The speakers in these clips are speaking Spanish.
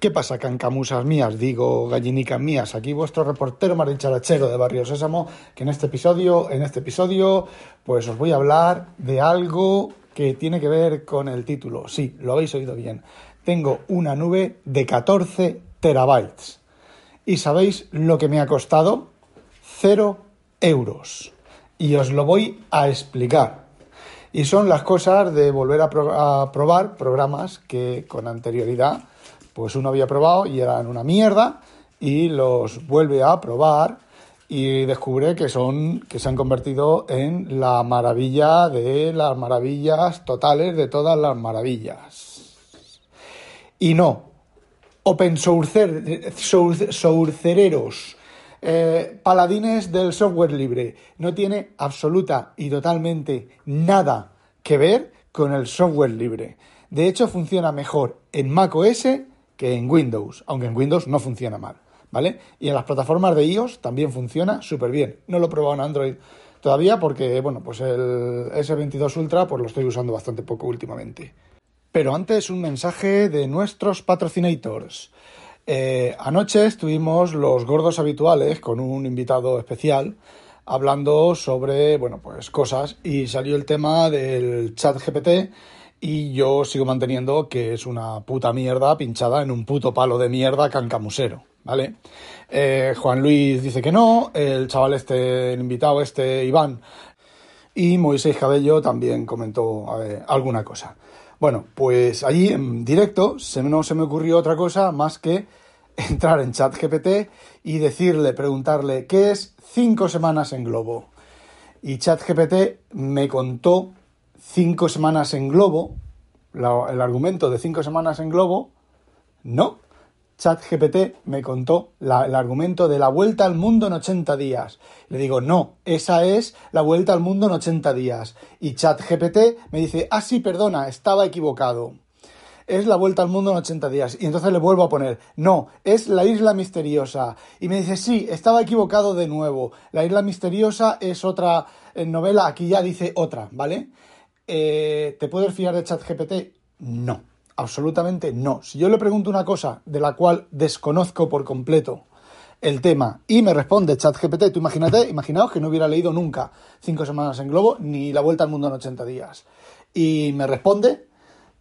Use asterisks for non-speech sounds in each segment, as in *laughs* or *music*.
¿Qué pasa, cancamusas mías? Digo, gallinicas mías. Aquí vuestro reportero marincharachero de Barrio Sésamo, que en este episodio, en este episodio, pues os voy a hablar de algo que tiene que ver con el título. Sí, lo habéis oído bien. Tengo una nube de 14 terabytes. ¿Y sabéis lo que me ha costado? Cero euros. Y os lo voy a explicar. Y son las cosas de volver a, a probar programas que con anterioridad pues uno había probado y eran una mierda y los vuelve a probar y descubre que son que se han convertido en la maravilla de las maravillas totales de todas las maravillas. Y no, open source, sourcereros, eh, paladines del software libre, no tiene absoluta y totalmente nada que ver con el software libre. De hecho, funciona mejor en macOS que en Windows, aunque en Windows no funciona mal, ¿vale? Y en las plataformas de iOS también funciona súper bien. No lo he probado en Android todavía porque, bueno, pues el S22 Ultra pues lo estoy usando bastante poco últimamente. Pero antes un mensaje de nuestros patrocinators. Eh, anoche estuvimos los gordos habituales con un invitado especial hablando sobre, bueno, pues cosas y salió el tema del chat GPT y yo sigo manteniendo que es una puta mierda pinchada en un puto palo de mierda cancamusero, ¿vale? Eh, Juan Luis dice que no, el chaval este, el invitado este, Iván, y Moisés Cabello también comentó alguna cosa. Bueno, pues allí en directo se, no se me ocurrió otra cosa más que entrar en ChatGPT y decirle, preguntarle, ¿qué es cinco semanas en globo? Y ChatGPT me contó cinco semanas en globo, el argumento de cinco semanas en globo, no. ChatGPT me contó el argumento de la vuelta al mundo en 80 días. Le digo, no, esa es la vuelta al mundo en 80 días. Y ChatGPT me dice, ah, sí, perdona, estaba equivocado. Es la vuelta al mundo en 80 días. Y entonces le vuelvo a poner, no, es la isla misteriosa. Y me dice, sí, estaba equivocado de nuevo. La isla misteriosa es otra eh, novela, aquí ya dice otra, ¿vale? Eh, ¿te puedes fiar de ChatGPT? No, absolutamente no. Si yo le pregunto una cosa de la cual desconozco por completo el tema y me responde ChatGPT, tú imagínate, imaginaos que no hubiera leído nunca cinco semanas en globo ni la vuelta al mundo en 80 días. Y me responde,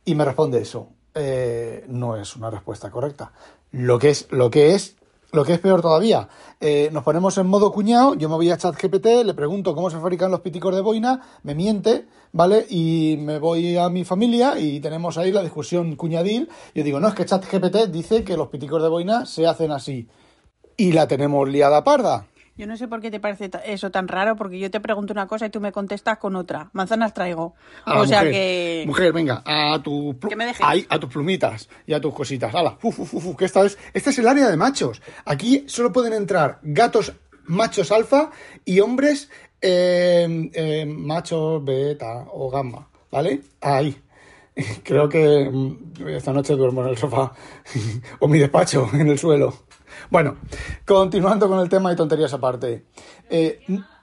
y me responde eso. Eh, no es una respuesta correcta. Lo que es, lo que es lo que es peor todavía, eh, nos ponemos en modo cuñado, yo me voy a ChatGPT, le pregunto cómo se fabrican los piticos de boina, me miente, ¿vale? Y me voy a mi familia y tenemos ahí la discusión cuñadil. Yo digo, no, es que ChatGPT dice que los piticos de boina se hacen así. Y la tenemos liada parda. Yo no sé por qué te parece eso tan raro, porque yo te pregunto una cosa y tú me contestas con otra. Manzanas traigo. Ah, o sea mujer, que. Mujer, venga, a, tu, Que me dejes. ahí, a tus plumitas y a tus cositas. Hala, uf, uf, que esta es, este es el área de machos. Aquí solo pueden entrar gatos machos alfa y hombres eh, eh, machos beta o gamma, ¿vale? Ahí. *laughs* Creo que mm, esta noche duermo en el sofá *laughs* o mi despacho en el suelo. Bueno, continuando con el tema y tonterías aparte. Eh,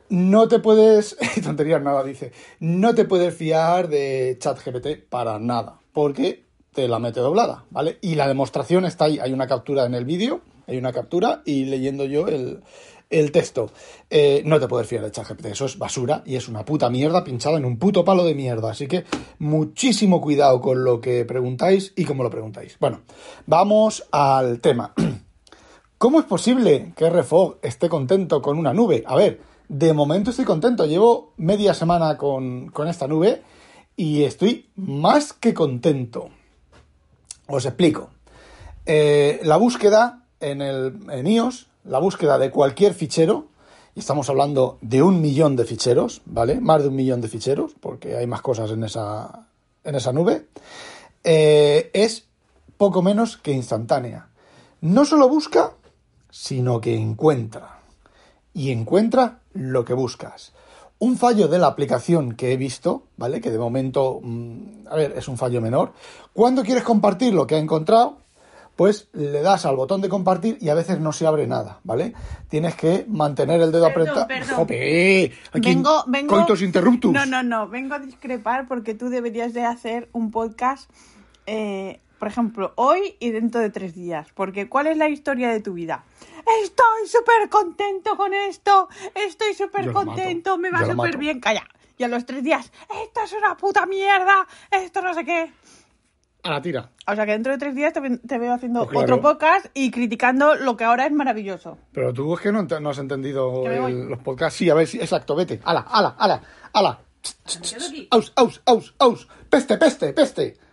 no te puedes. *laughs* tonterías nada, dice. No te puedes fiar de ChatGPT para nada. Porque te la mete doblada, ¿vale? Y la demostración está ahí. Hay una captura en el vídeo. Hay una captura y leyendo yo el, el texto. Eh, no te puedes fiar de ChatGPT. Eso es basura y es una puta mierda pinchada en un puto palo de mierda. Así que muchísimo cuidado con lo que preguntáis y cómo lo preguntáis. Bueno, vamos al tema. *clears throat* ¿Cómo es posible que RFOG esté contento con una nube? A ver, de momento estoy contento. Llevo media semana con, con esta nube y estoy más que contento. Os explico. Eh, la búsqueda en, el, en iOS, la búsqueda de cualquier fichero, y estamos hablando de un millón de ficheros, ¿vale? Más de un millón de ficheros, porque hay más cosas en esa, en esa nube, eh, es poco menos que instantánea. No solo busca, sino que encuentra. Y encuentra lo que buscas. Un fallo de la aplicación que he visto, ¿vale? Que de momento, mm, a ver, es un fallo menor. Cuando quieres compartir lo que ha encontrado, pues le das al botón de compartir y a veces no se abre nada, ¿vale? Tienes que mantener el dedo apretado. Vengo, vengo. coitus interruptus. No, no, no. Vengo a discrepar porque tú deberías de hacer un podcast, eh, por ejemplo, hoy y dentro de tres días. Porque ¿cuál es la historia de tu vida? Estoy súper contento con esto. Estoy súper contento. Me va súper bien. Calla. Y a los tres días, esto es una puta mierda. Esto no sé qué. A la tira. O sea que dentro de tres días te, ve- te veo haciendo Pues claro. otro podcast y criticando lo que ahora es maravilloso. Pero tú es que no, has entendido el- los podcasts. Sí, a ver, sí, exacto, vete. Ala, ala, ala, ala. Aus, aus, aus, aus. Peste, peste, peste.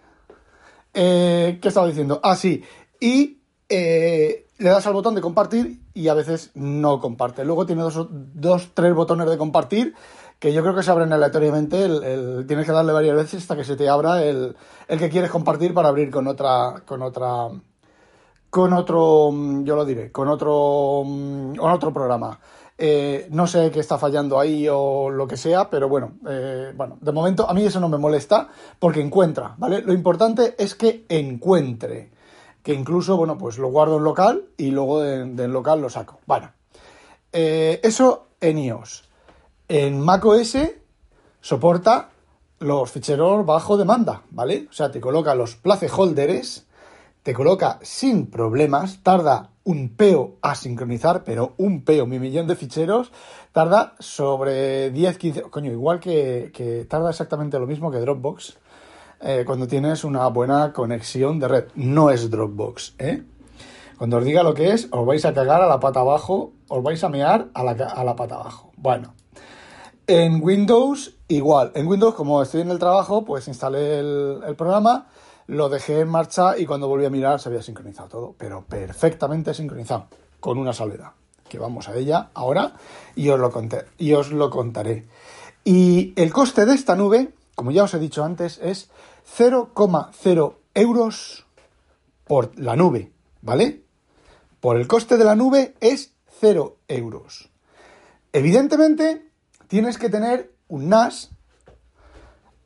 Eh, ¿Qué estaba diciendo? Ah, sí. Y eh, le das al botón de compartir y a veces no comparte. Luego tiene dos, dos tres botones de compartir que yo creo que se abren aleatoriamente. El, tienes que darle varias veces hasta que se te abra el, el que quieres compartir para abrir con otra, con otra, con otro, mm, yo lo diré, con otro, mm, con otro programa. Eh, no sé qué está fallando ahí o lo que sea, pero bueno, eh, bueno, de momento a mí eso no me molesta porque encuentra, ¿vale? Lo importante es que encuentre, que incluso, bueno, pues lo guardo en local y luego de- del local lo saco. Bueno, eh, eso en iOS. En macOS soporta los ficheros bajo demanda, ¿vale? O sea, te coloca los placeholders, te coloca sin problemas, tarda un peo a sincronizar, pero un peo, mi millón de ficheros, tarda sobre 10, 15, coño, igual que, que tarda exactamente lo mismo que Dropbox, eh, cuando tienes una buena conexión de red. No es Dropbox, ¿eh? Cuando os diga lo que es, os vais a cagar a la pata abajo, os vais a mear a la, a la pata abajo. Bueno, en Windows igual. En Windows, como estoy en el trabajo, pues instalé el, el programa, lo dejé en marcha y cuando volví a mirar se había sincronizado todo, pero perfectamente sincronizado, con una salvedad, que vamos a ella ahora y os lo, conté, y os lo contaré. Y el coste de esta nube, como ya os he dicho antes, es 0,0 euros por la nube, ¿vale? Por el coste de la nube es 0 euros. Evidentemente, tienes que tener un NAS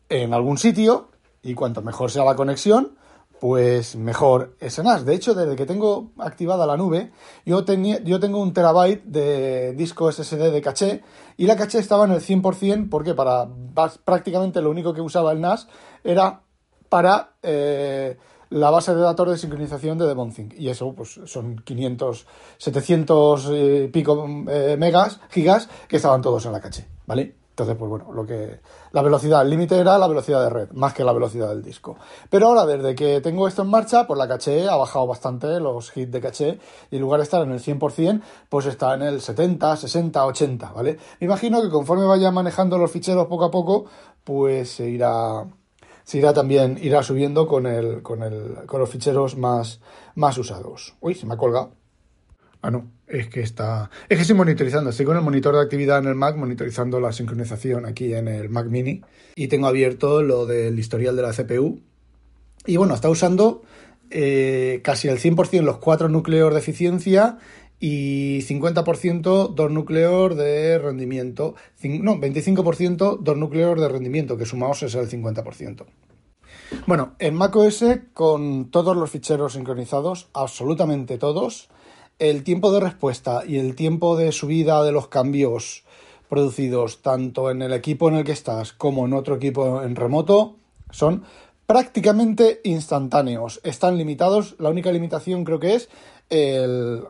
en algún sitio y cuanto mejor sea la conexión, pues mejor ese NAS. De hecho, desde que tengo activada la nube, yo, tenía, yo tengo un terabyte de disco SSD de caché y la caché estaba en el 100% porque para prácticamente lo único que usaba el NAS era para eh, la base de datos de sincronización de Devonthink. Y eso pues son 500, 700 y pico eh, megas, gigas, que estaban todos en la caché, ¿vale? Entonces, pues bueno, lo que la velocidad, el límite era la velocidad de red, más que la velocidad del disco. Pero ahora, desde que tengo esto en marcha, pues la caché ha bajado bastante los hits de caché y en lugar de estar en el 100%, pues está en el 70, 60, 80, ¿vale? Me imagino que conforme vaya manejando los ficheros poco a poco, pues se irá se irá también irá subiendo con el con el con los ficheros más más usados. Uy, se me ha colgado. Ah, no, es que está. Es que estoy monitorizando, estoy con el monitor de actividad en el Mac, monitorizando la sincronización aquí en el Mac Mini. Y tengo abierto lo del historial de la CPU. Y bueno, está usando eh, casi el 100% los cuatro núcleos de eficiencia y 50% dos núcleos de rendimiento. No, 25% dos núcleos de rendimiento, que sumados es el 50%. Bueno, en macOS con todos los ficheros sincronizados, absolutamente todos, el tiempo de respuesta y el tiempo de subida de los cambios producidos tanto en el equipo en el que estás como en otro equipo en remoto son prácticamente instantáneos. Están limitados, la única limitación creo que es el-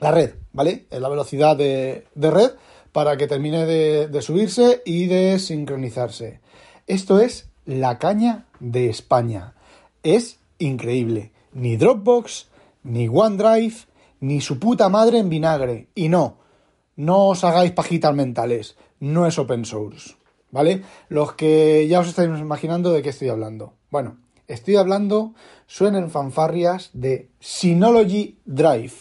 la red, ¿vale? La velocidad de, de red para que termine de, de subirse y de sincronizarse. Esto es la caña de España. Es increíble. Ni Dropbox, ni OneDrive, ni su puta madre en vinagre. Y no, no os hagáis pajitas mentales. No es open source. ¿Vale? Los que ya os estáis imaginando de qué estoy hablando. Bueno, estoy hablando, suenen fanfarrias de Synology Drive.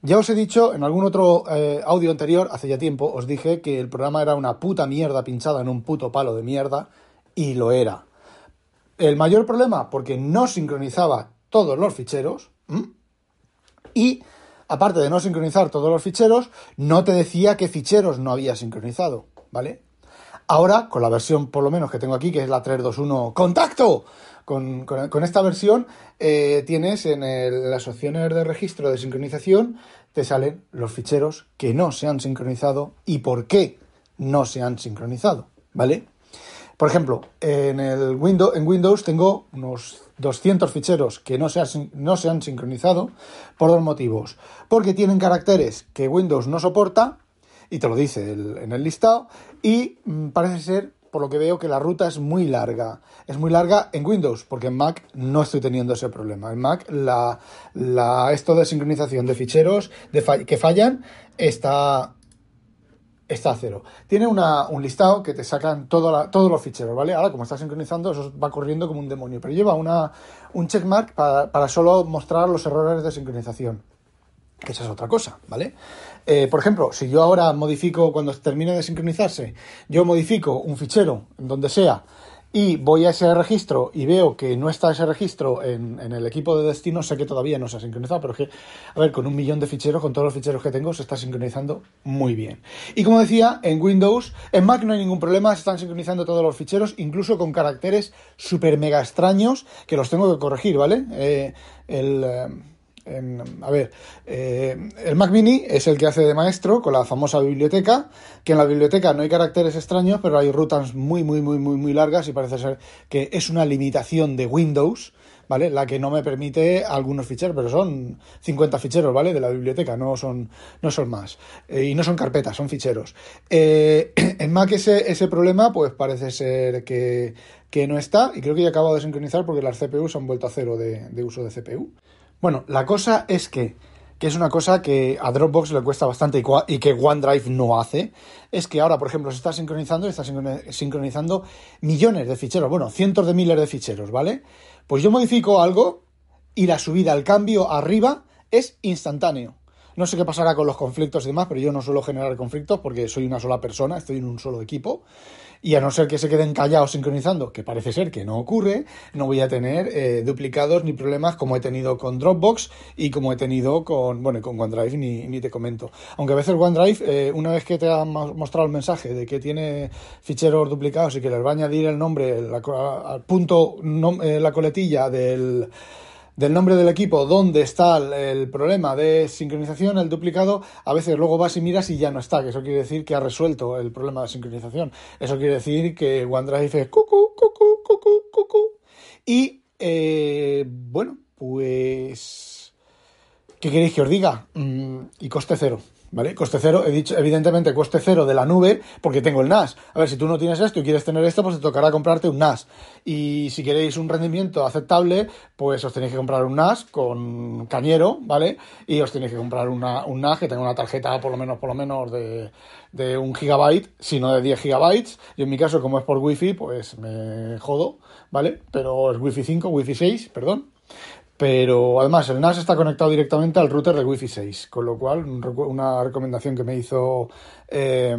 Ya os he dicho en algún otro eh, audio anterior, hace ya tiempo, os dije que el programa era una puta mierda pinchada en un puto palo de mierda, y lo era. El mayor problema, porque no sincronizaba todos los ficheros, Y aparte de no sincronizar todos los ficheros, no te decía qué ficheros no había sincronizado, ¿vale? Ahora, con la versión por lo menos que tengo aquí, que es la 321 Contacto, con, esta versión eh, tienes en, las opciones de registro de sincronización, te salen los ficheros que no se han sincronizado y por qué no se han sincronizado, ¿vale? Por ejemplo, en, Windows, en Windows tengo unos 200 ficheros que no se, han sincronizado por dos motivos. Porque tienen caracteres que Windows no soporta, y te lo dice en el listado, y mm, parece ser, por lo que veo, que la ruta es muy larga. Es muy larga en Windows, porque en Mac no estoy teniendo ese problema. En Mac la, esto de sincronización de ficheros que fallan está está a cero. Tiene un listado que te sacan todos los ficheros, ¿vale? Ahora, como está sincronizando, eso va corriendo como un demonio, pero lleva una, un checkmark para, para solo mostrar los errores de sincronización, que esa es otra cosa, ¿vale? Eh, por ejemplo, si yo ahora modifico, cuando termine de sincronizarse, yo modifico un fichero, donde sea, y voy a ese registro y veo que no está ese registro en, el equipo de destino, sé que todavía no se ha sincronizado, pero es que, a ver, con un millón de ficheros, con todos los ficheros que tengo, se está sincronizando muy bien. Y como decía, en Windows, en Mac no hay ningún problema, se están sincronizando todos los ficheros, incluso con caracteres súper mega extraños que los tengo que corregir, ¿vale? Eh, el. Eh, a ver, eh, el Mac Mini es el que hace de maestro con la famosa biblioteca, que en la biblioteca no hay caracteres extraños, pero hay rutas muy, muy, muy, muy, muy largas y parece ser que es una limitación de Windows, ¿vale? La que no me permite algunos ficheros, pero son 50 ficheros, ¿vale? De la biblioteca, no son, no son más. Eh, y no son carpetas, son ficheros. Eh, *clears throat* en Mac ese, ese problema, pues parece ser que, no está, y creo que ya acabo de sincronizar porque las CPUs han vuelto a cero de uso de CPU. Bueno, la cosa es que, que es una cosa que a Dropbox le cuesta bastante y que OneDrive no hace, es que ahora, por ejemplo, se está sincronizando está sincronizando millones de ficheros, bueno, cientos de miles de ficheros, ¿vale? Pues yo modifico algo y la subida, el cambio arriba es instantáneo. No sé qué pasará con los conflictos y demás, pero yo no suelo generar conflictos porque soy una sola persona, estoy en un solo equipo. Y a no ser que se queden callados sincronizando, que parece ser que no ocurre, no voy a tener eh, duplicados ni problemas como he tenido con Dropbox y como he tenido con, bueno, con OneDrive, ni, ni te comento. Aunque a veces OneDrive, eh, una vez que te ha mostrado el mensaje de que tiene ficheros duplicados y que les va a añadir el nombre, al punto, eh, la coletilla del del nombre del equipo donde está el problema de sincronización, el duplicado, a veces luego vas y miras y ya no está, que eso quiere decir que ha resuelto el problema de sincronización. Eso quiere decir que OneDrive es cucu, cucu, cucu, cucu. Y, eh, bueno, pues... ¿Qué queréis que os diga? Mm, y coste cero. ¿Vale? Coste cero, he dicho, evidentemente, coste cero de la nube, porque tengo el NAS. A ver, si tú no tienes esto y quieres tener esto, pues te tocará comprarte un NAS. Y si queréis un rendimiento aceptable, pues os tenéis que comprar un NAS con cañero, ¿vale? Y os tenéis que comprar una, un NAS que tenga una tarjeta por lo menos, por lo menos de, de un gigabyte, si no de 10 gigabytes. Y en mi caso, como es por wifi, pues me jodo, ¿vale? Pero es wifi 5, wifi 6, perdón. Pero además el NAS está conectado directamente al router de Wi-Fi 6, con lo cual una recomendación que me hizo eh,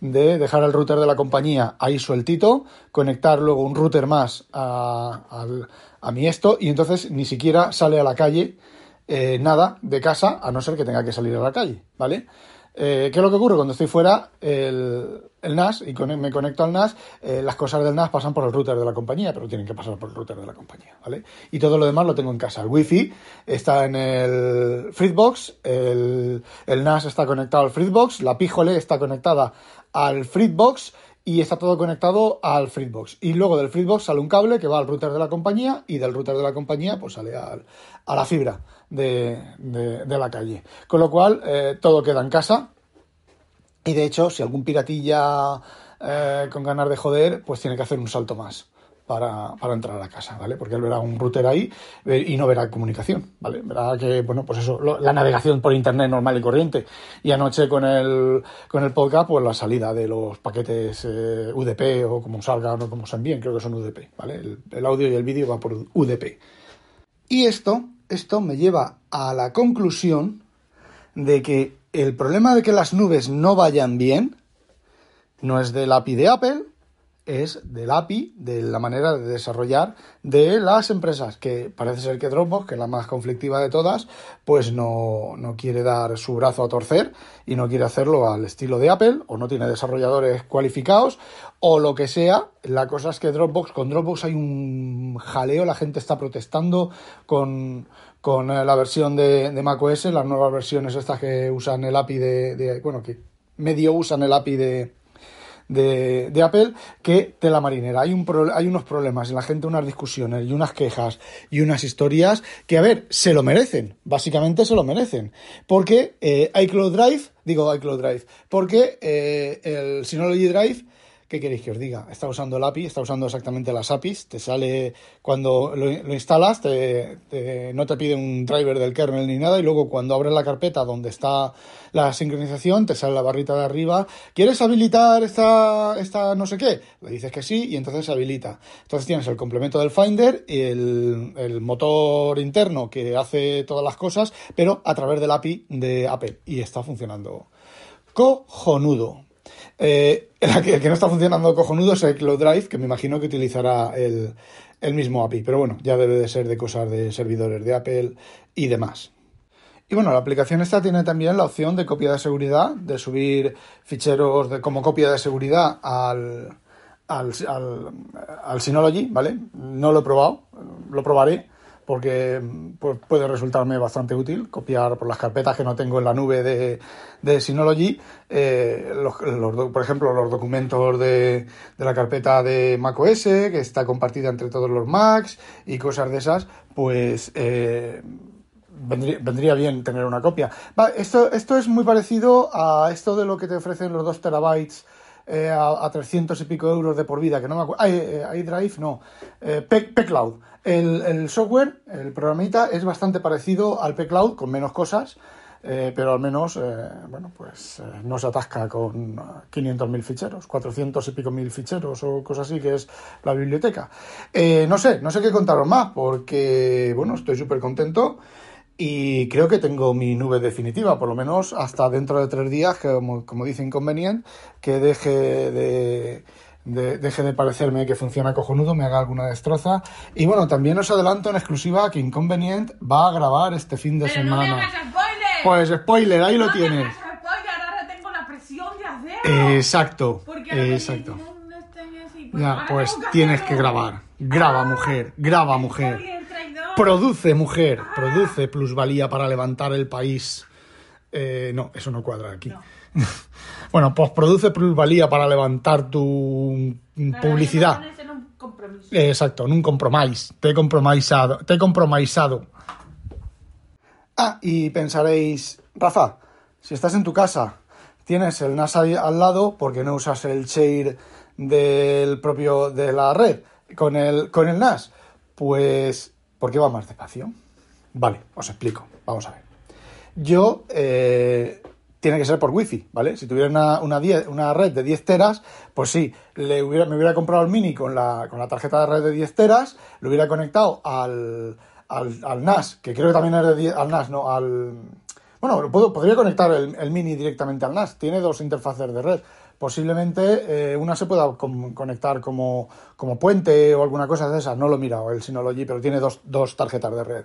de dejar el router de la compañía ahí sueltito, conectar luego un router más a, mi esto y entonces ni siquiera sale a la calle eh, nada de casa a no ser que tenga que salir a la calle, ¿vale? Eh, ¿Qué es lo que ocurre? Cuando estoy fuera, el, NAS y me conecto al NAS, eh, las cosas del NAS pasan por el router de la compañía, pero tienen que pasar por el router de la compañía, ¿vale? Y todo lo demás lo tengo en casa. El Wi-Fi está en el Fritzbox, el, el NAS está conectado al Fritzbox, la Pijole está conectada al Fritzbox y está todo conectado al Fritzbox. Y luego del Fritzbox sale un cable que va al router de la compañía y del router de la compañía pues sale al, a la fibra de, de, la calle. Con lo cual eh, todo queda en casa y de hecho si algún piratilla eh, con ganas de joder pues tiene que hacer un salto más para, entrar a la casa, ¿vale? Porque él verá un router ahí eh, y no verá comunicación, ¿vale? Verá que, bueno, pues eso, la navegación por internet normal y corriente. Y anoche con el, con el podcast, pues la salida de los paquetes eh, UDP o como salgan o como se envíen, creo que son UDP, ¿vale? El, audio y el vídeo va por UDP. Y esto, esto me lleva a la conclusión de que el problema de que las nubes no vayan bien no es del API de Apple, es del API, de la manera de desarrollar de las empresas, que parece ser que Dropbox, que es la más conflictiva de todas, pues no, no, quiere dar su brazo a torcer y no quiere hacerlo al estilo de Apple, o no tiene desarrolladores cualificados, o lo que sea. La cosa es que Dropbox, con Dropbox hay un jaleo, la gente está protestando con, con la versión de, de macOS, las nuevas versiones estas que usan el API de, de bueno, que medio usan el API de de, Apple que de la marinera. Hay, un hay unos problemas en la gente, unas discusiones y unas quejas y unas historias que, a ver, se lo merecen. Básicamente se lo merecen. Porque eh, iCloud Drive, digo iCloud Drive, porque eh, el Synology Drive ¿Qué queréis que os diga? Está usando el API, está usando exactamente las APIs, te sale cuando lo, instalas, no te pide un driver del kernel ni nada, y luego cuando abres la carpeta donde está la sincronización, te sale la barrita de arriba, ¿quieres habilitar esta, esta no sé qué? Le dices que sí y entonces se habilita. Entonces tienes el complemento del Finder y el, el motor interno que hace todas las cosas, pero a través del API de Apple, y está funcionando cojonudo. Eh, *laughs* el, que, no está funcionando cojonudo es el Cloud Drive, que me imagino que utilizará el, mismo API. Pero bueno, ya debe de ser de cosas de servidores de Apple y demás. Y bueno, la aplicación esta tiene también la opción de copia de seguridad, de subir ficheros de, como copia de seguridad al, al, al, al Synology, ¿vale? No lo he probado, lo probaré porque pues, puede resultarme bastante útil copiar por las carpetas que no tengo en la nube de, de Synology, eh, por ejemplo, los documentos de, de, la carpeta de macOS, que está compartida entre todos los Macs y cosas de esas, pues eh, vendría, bien tener una copia. esto, esto es muy parecido a esto de lo que te ofrecen los 2 terabytes eh, a, a, 300 y pico euros de por vida, que no me acuerdo. iDrive, no. Eh, P-Cloud. El, software, el programita, es bastante parecido al P-Cloud, con menos cosas, eh, pero al menos, eh, bueno, pues eh, no se atasca con 500.000 ficheros, 400 y pico mil ficheros o cosas así, que es la biblioteca. no sé, no sé qué contaros más, porque, bueno, estoy súper contento. Y creo que tengo mi nube definitiva, por lo menos hasta dentro de tres días, que como, dice Inconvenient, que deje de, deje de parecerme que funciona cojonudo, me haga alguna destroza. Y bueno, también os adelanto en exclusiva que Inconvenient va a grabar este fin de semana. spoiler. Pues spoiler, ahí lo tienes. ahora tengo la presión de Exacto, exacto. Ya, pues tienes que grabar. Graba, mujer, graba, mujer. Produce, mujer, produce plusvalía para levantar el país. Eh, no, eso no cuadra aquí. *laughs* bueno, pues produce plusvalía para levantar tu publicidad. exacto, en un compromise. Te he compromisado. Te he compromisado. Ah, y pensaréis, Rafa, si estás en tu casa, tienes el NAS al lado, porque no usas el share del propio de la red con el, con el NAS? Pues ¿Por qué va más despacio? Vale, os explico. Vamos a ver. Yo, eh, tiene que ser por wifi, ¿vale? Si tuviera una, una, red de 10 teras, pues sí, le hubiera, me hubiera comprado el mini con la, con la tarjeta de red de 10 teras, lo hubiera conectado al, al, NAS, que creo que también es de 10, al NAS, no, al... Bueno, puedo, podría conectar el, el, mini directamente al NAS, tiene dos interfaces de red, posiblemente eh, una se pueda conectar como, como, puente o alguna cosa de esas. No lo he mirado el Synology, pero tiene dos, dos tarjetas de red.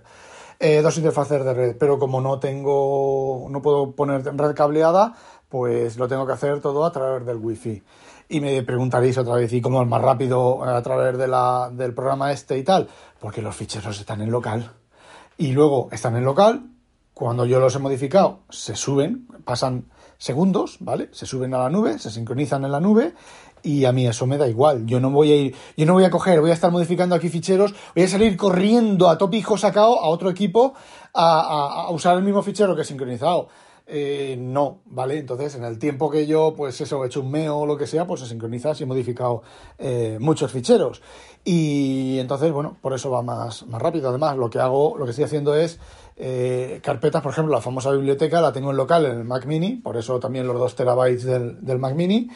Eh, dos interfaces de red, pero como no tengo, no puedo poner red cableada, pues lo tengo que hacer todo a través del wifi. Y me preguntaréis otra vez, ¿y cómo es más rápido a través de la, del programa este y tal? Porque los ficheros están en local. Y luego están en local, cuando yo los he modificado, se suben, pasan segundos, ¿vale? Se suben a la nube, se sincronizan en la nube y a mí eso me da igual. Yo no voy a ir, yo no voy a coger, voy a estar modificando aquí ficheros, voy a salir corriendo a topijo sacado a otro equipo a, usar el mismo fichero que he sincronizado. Eh, no, ¿vale? Entonces, en el tiempo que yo, pues eso, he hecho un meo o lo que sea, pues se sincroniza si he modificado eh, muchos ficheros. Y entonces, bueno, por eso va más, más rápido. Además, lo que hago, lo que estoy haciendo es eh, carpetas, por ejemplo, la famosa biblioteca la tengo en local en el Mac Mini, por eso también los 2 terabytes del, Mac Mini.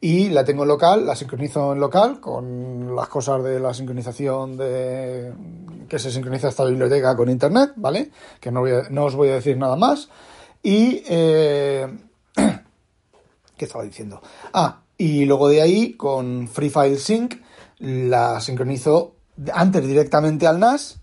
Y la tengo en local, la sincronizo en local con las cosas de la sincronización de que se sincroniza esta biblioteca con internet, ¿vale? Que no, no os voy a decir nada más. Y... Eh, *clears throat* ¿Qué estaba diciendo? Ah, Y luego de ahí, con Free File Sync, la sincronizo antes directamente al NAS,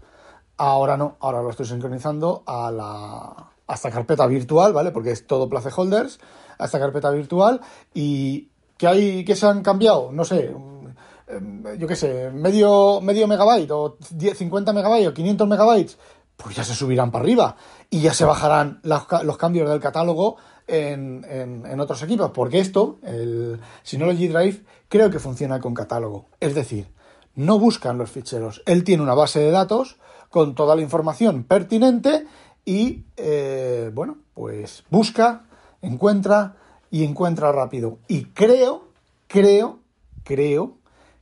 ahora no, ahora lo estoy sincronizando a la a esta carpeta virtual, ¿vale? Porque es todo placeholders, a esta carpeta virtual y ¿qué hay que se han cambiado? No sé, mm, yo qué sé, medio, medio megabyte o 50 megabytes o 500 megabytes, pues ya se subirán para arriba y ya se bajarán los, cambios del catálogo en, en, otros equipos, porque esto, el Synology Drive, creo que funciona con catálogo. Es decir, no buscan los ficheros. Él tiene una base de datos con toda la información pertinente y, eh, bueno, pues busca, encuentra y encuentra rápido. Y creo, creo, creo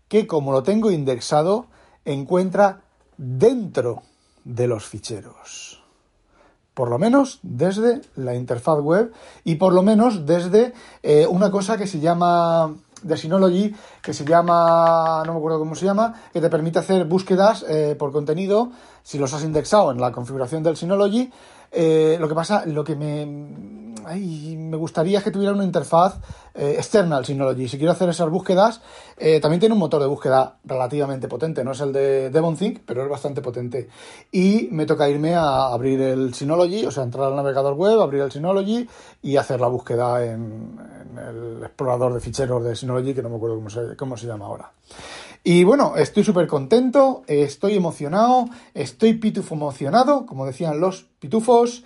que como lo tengo indexado, encuentra dentro de los ficheros. Por lo menos desde la interfaz web y por lo menos desde eh, una cosa que se llama de Synology que se llama, no me acuerdo cómo se llama, que te permite hacer búsquedas eh, por contenido si los has indexado en la configuración del Synology. Eh, lo que pasa, lo que me, me gustaría es que tuviera una interfaz eh, externa al Synology. Si quiero hacer esas búsquedas, también tiene un motor de búsqueda relativamente potente. No es el de DevonThink, pero es bastante potente. Y me toca irme a abrir el Synology, o sea, entrar al navegador web, abrir el Synology y hacer la búsqueda en, el explorador de ficheros de Synology, que no me acuerdo cómo se, cómo se llama ahora. Y bueno, estoy súper contento, estoy emocionado, estoy pitufo emocionado, como decían los pitufos.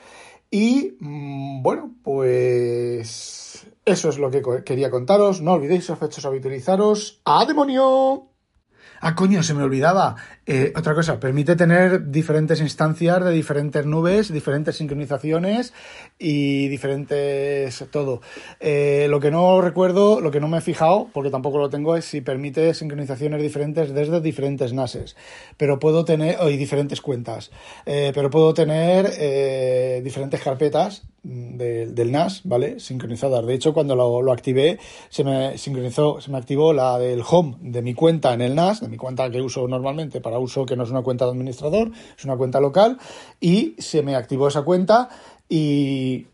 Y mm, bueno, pues eso es lo que quería contaros. No olvidéis, sospechosos, habitualizaros. ¡A demonio! Ah, coño, se me olvidaba. Eh, otra cosa, permite tener diferentes instancias de diferentes nubes, diferentes sincronizaciones y diferentes todo. Eh, lo que no recuerdo, lo que no me he fijado, porque tampoco lo tengo, es si permite sincronizaciones diferentes desde diferentes NASes. Pero puedo tener, y diferentes cuentas. Eh, pero puedo tener diferentes carpetas del NAS, ¿vale? Sincronizadas. De hecho, cuando lo, lo, activé, se me sincronizó, se me activó la del home de mi cuenta en el NAS, de mi cuenta que uso normalmente para uso que no es una cuenta de administrador, es una cuenta local, y se me activó esa cuenta y,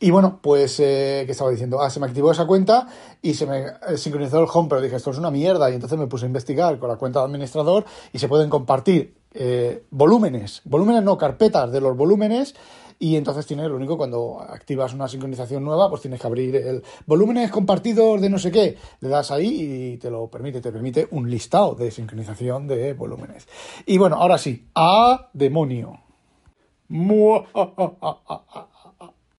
y bueno, pues, eh, ¿qué estaba diciendo? Ah, se me activó esa cuenta y se me eh, sincronizó el home, pero dije, esto es una mierda, y entonces me puse a investigar con la cuenta de administrador y se pueden compartir eh, volúmenes, volúmenes no, carpetas de los volúmenes y entonces tienes lo único cuando activas una sincronización nueva, pues tienes que abrir el volúmenes compartidos de no sé qué, le das ahí y te lo permite, te permite un listado de sincronización de volúmenes. Y bueno, ahora sí, a demonio.